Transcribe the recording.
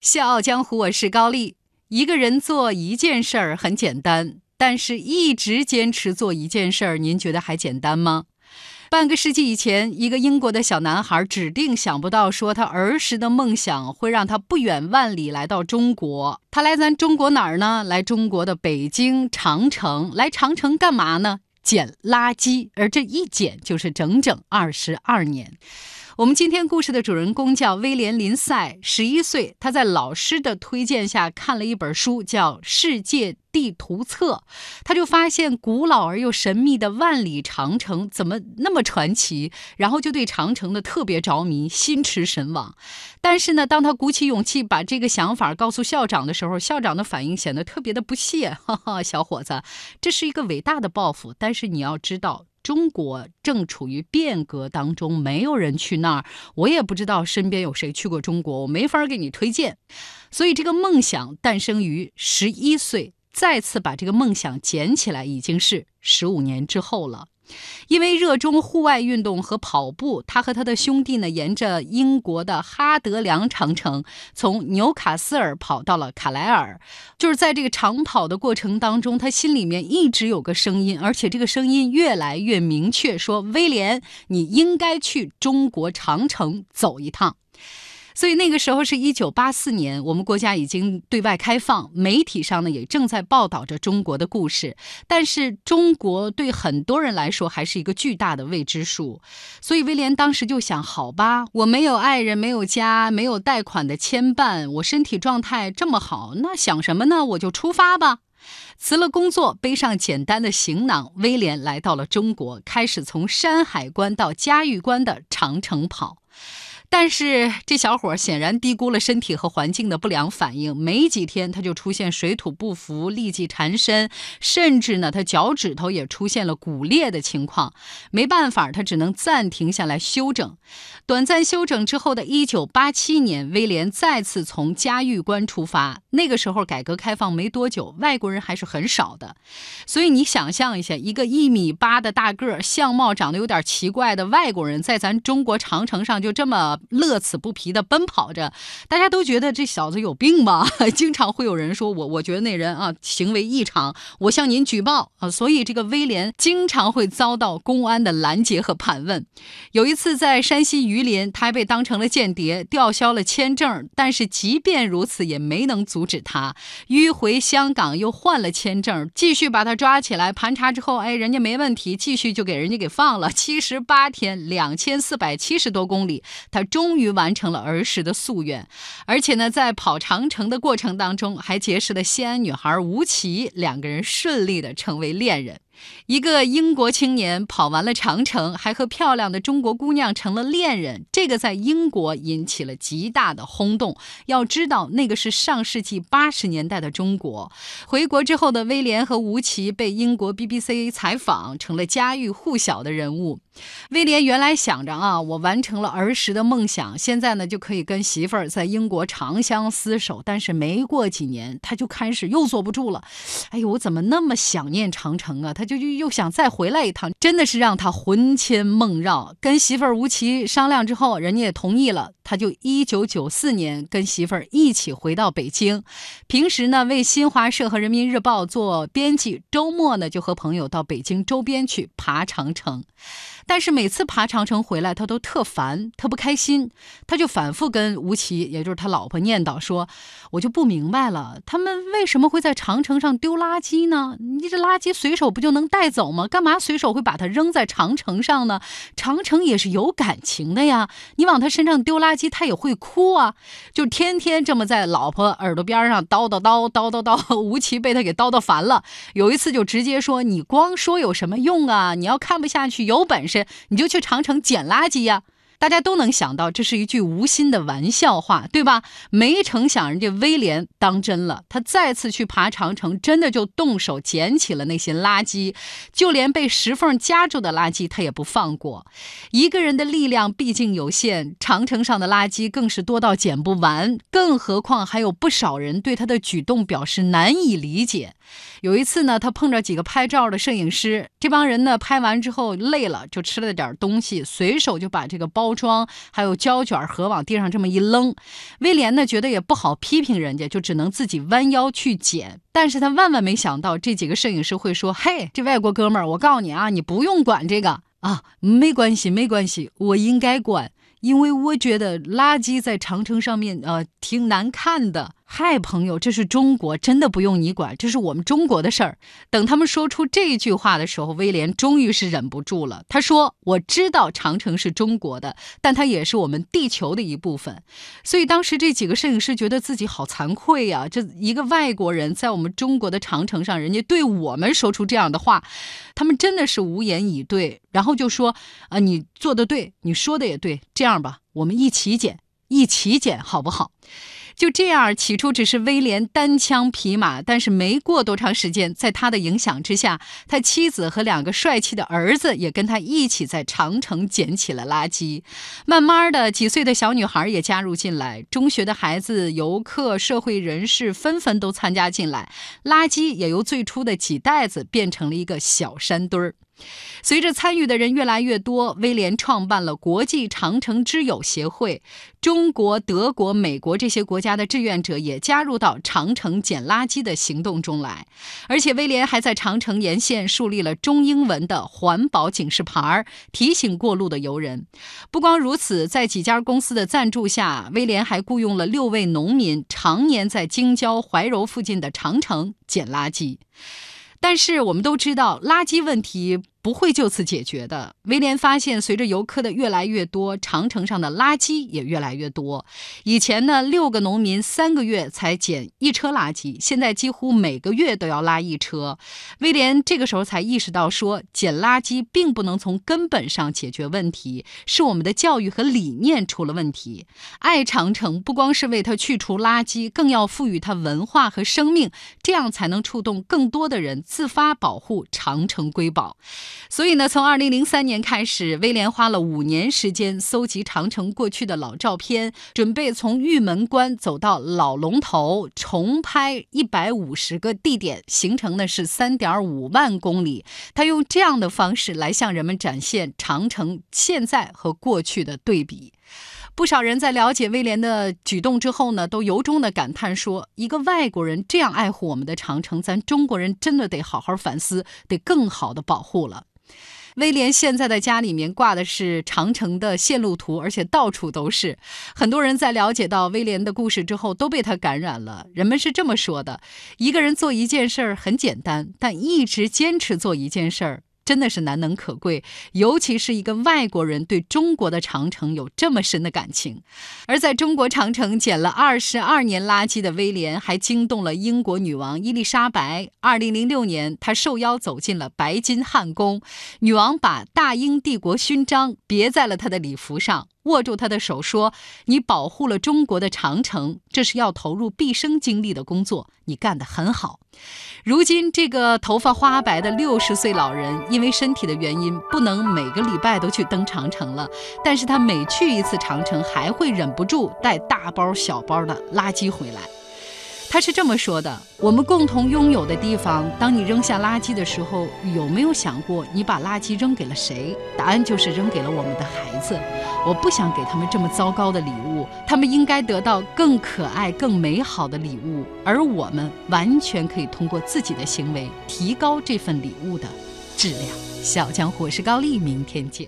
笑傲江湖，我是高丽。一个人做一件事儿很简单，但是一直坚持做一件事儿，您觉得还简单吗？半个世纪以前，一个英国的小男孩指定想不到，说他儿时的梦想会让他不远万里来到中国。他来咱中国哪儿呢？来中国的北京长城。来长城干嘛呢？捡垃圾。而这一捡就是整整二十二年。我们今天故事的主人公叫威廉·林赛，十一岁。他在老师的推荐下看了一本书，叫《世界地图册》。他就发现古老而又神秘的万里长城怎么那么传奇，然后就对长城的特别着迷，心驰神往。但是呢，当他鼓起勇气把这个想法告诉校长的时候，校长的反应显得特别的不屑：“哈哈，小伙子，这是一个伟大的抱负，但是你要知道。”中国正处于变革当中，没有人去那儿，我也不知道身边有谁去过中国，我没法给你推荐。所以这个梦想诞生于十一岁，再次把这个梦想捡起来，已经是十五年之后了。因为热衷户外运动和跑步，他和他的兄弟呢，沿着英国的哈德良长城，从纽卡斯尔跑到了卡莱尔。就是在这个长跑的过程当中，他心里面一直有个声音，而且这个声音越来越明确，说：“威廉，你应该去中国长城走一趟。”所以那个时候是一九八四年，我们国家已经对外开放，媒体上呢也正在报道着中国的故事。但是中国对很多人来说还是一个巨大的未知数。所以威廉当时就想：好吧，我没有爱人，没有家，没有贷款的牵绊，我身体状态这么好，那想什么呢？我就出发吧。辞了工作，背上简单的行囊，威廉来到了中国，开始从山海关到嘉峪关的长城跑。但是这小伙显然低估了身体和环境的不良反应，没几天他就出现水土不服、痢疾缠身，甚至呢他脚趾头也出现了骨裂的情况。没办法，他只能暂停下来休整。短暂休整之后的一九八七年，威廉再次从嘉峪关出发。那个时候改革开放没多久，外国人还是很少的，所以你想象一下，一个一米八的大个儿、相貌长得有点奇怪的外国人，在咱中国长城上就这么。乐此不疲地奔跑着，大家都觉得这小子有病吧？经常会有人说我，我觉得那人啊行为异常，我向您举报啊。所以这个威廉经常会遭到公安的拦截和盘问。有一次在山西榆林，他还被当成了间谍，吊销了签证。但是即便如此，也没能阻止他迂回香港，又换了签证，继续把他抓起来盘查之后，哎，人家没问题，继续就给人家给放了。七十八天，两千四百七十多公里，他。终于完成了儿时的夙愿，而且呢，在跑长城的过程当中，还结识了西安女孩吴奇，两个人顺利的成为恋人。一个英国青年跑完了长城，还和漂亮的中国姑娘成了恋人，这个在英国引起了极大的轰动。要知道，那个是上世纪八十年代的中国。回国之后的威廉和吴奇被英国 BBC 采访，成了家喻户晓的人物。威廉原来想着啊，我完成了儿时的梦想，现在呢就可以跟媳妇儿在英国长相厮守。但是没过几年，他就开始又坐不住了。哎呦，我怎么那么想念长城啊？他。就就又想再回来一趟，真的是让他魂牵梦绕。跟媳妇儿吴奇商量之后，人家也同意了。他就一九九四年跟媳妇儿一起回到北京，平时呢为新华社和人民日报做编辑，周末呢就和朋友到北京周边去爬长城。但是每次爬长城回来，他都特烦，特不开心。他就反复跟吴奇，也就是他老婆念叨说：“我就不明白了，他们为什么会在长城上丢垃圾呢？你这垃圾随手不就能能带走吗？干嘛随手会把它扔在长城上呢？长城也是有感情的呀，你往他身上丢垃圾，他也会哭啊。就天天这么在老婆耳朵边上叨叨叨叨叨叨。吴奇被他给叨叨烦了，有一次就直接说：“你光说有什么用啊？你要看不下去。”有本事你就去长城捡垃圾呀！大家都能想到，这是一句无心的玩笑话，对吧？没成想，人家威廉当真了，他再次去爬长城，真的就动手捡起了那些垃圾，就连被石缝夹住的垃圾他也不放过。一个人的力量毕竟有限，长城上的垃圾更是多到捡不完，更何况还有不少人对他的举动表示难以理解。有一次呢，他碰着几个拍照的摄影师，这帮人呢拍完之后累了，就吃了点东西，随手就把这个包。包装，还有胶卷盒往地上这么一扔。威廉呢觉得也不好批评人家，就只能自己弯腰去捡。但是他万万没想到，这几个摄影师会说：“嘿，这外国哥们儿，我告诉你啊，你不用管这个啊，没关系，没关系，我应该管。”因为我觉得垃圾在长城上面，呃，挺难看的。嗨，朋友，这是中国，真的不用你管，这是我们中国的事儿。等他们说出这句话的时候，威廉终于是忍不住了。他说：“我知道长城是中国的，但它也是我们地球的一部分。”所以当时这几个摄影师觉得自己好惭愧呀！这一个外国人在我们中国的长城上，人家对我们说出这样的话，他们真的是无言以对。然后就说：“啊，你做的对，你说的也对，这样吧，我们一起捡，一起捡，好不好？”就这样，起初只是威廉单枪匹马，但是没过多长时间，在他的影响之下，他妻子和两个帅气的儿子也跟他一起在长城捡起了垃圾。慢慢的，几岁的小女孩也加入进来，中学的孩子、游客、社会人士纷纷都参加进来，垃圾也由最初的几袋子变成了一个小山堆儿。随着参与的人越来越多，威廉创办了国际长城之友协会。中国、德国、美国这些国家的志愿者也加入到长城捡垃圾的行动中来。而且，威廉还在长城沿线树立了中英文的环保警示牌，提醒过路的游人。不光如此，在几家公司的赞助下，威廉还雇佣了六位农民，常年在京郊怀柔附近的长城捡垃圾。但是，我们都知道，垃圾问题。不会就此解决的。威廉发现，随着游客的越来越多，长城上的垃圾也越来越多。以前呢，六个农民三个月才捡一车垃圾，现在几乎每个月都要拉一车。威廉这个时候才意识到，说捡垃圾并不能从根本上解决问题，是我们的教育和理念出了问题。爱长城不光是为它去除垃圾，更要赋予它文化和生命，这样才能触动更多的人自发保护长城瑰宝。所以呢，从二零零三年开始，威廉花了五年时间搜集长城过去的老照片，准备从玉门关走到老龙头，重拍一百五十个地点，行程呢是三点五万公里。他用这样的方式来向人们展现长城现在和过去的对比。不少人在了解威廉的举动之后呢，都由衷的感叹说：“一个外国人这样爱护我们的长城，咱中国人真的得好好反思，得更好的保护了。”威廉现在的家里面挂的是长城的线路图，而且到处都是。很多人在了解到威廉的故事之后，都被他感染了。人们是这么说的：一个人做一件事儿很简单，但一直坚持做一件事儿。真的是难能可贵，尤其是一个外国人对中国的长城有这么深的感情。而在中国长城捡了二十二年垃圾的威廉，还惊动了英国女王伊丽莎白。二零零六年，他受邀走进了白金汉宫，女王把大英帝国勋章别在了他的礼服上。握住他的手说：“你保护了中国的长城，这是要投入毕生精力的工作，你干得很好。”如今，这个头发花白的六十岁老人，因为身体的原因，不能每个礼拜都去登长城了。但是他每去一次长城，还会忍不住带大包小包的垃圾回来。他是这么说的：“我们共同拥有的地方，当你扔下垃圾的时候，有没有想过你把垃圾扔给了谁？答案就是扔给了我们的孩子。我不想给他们这么糟糕的礼物，他们应该得到更可爱、更美好的礼物。而我们完全可以通过自己的行为提高这份礼物的质量。”小江，我是高丽，明天见。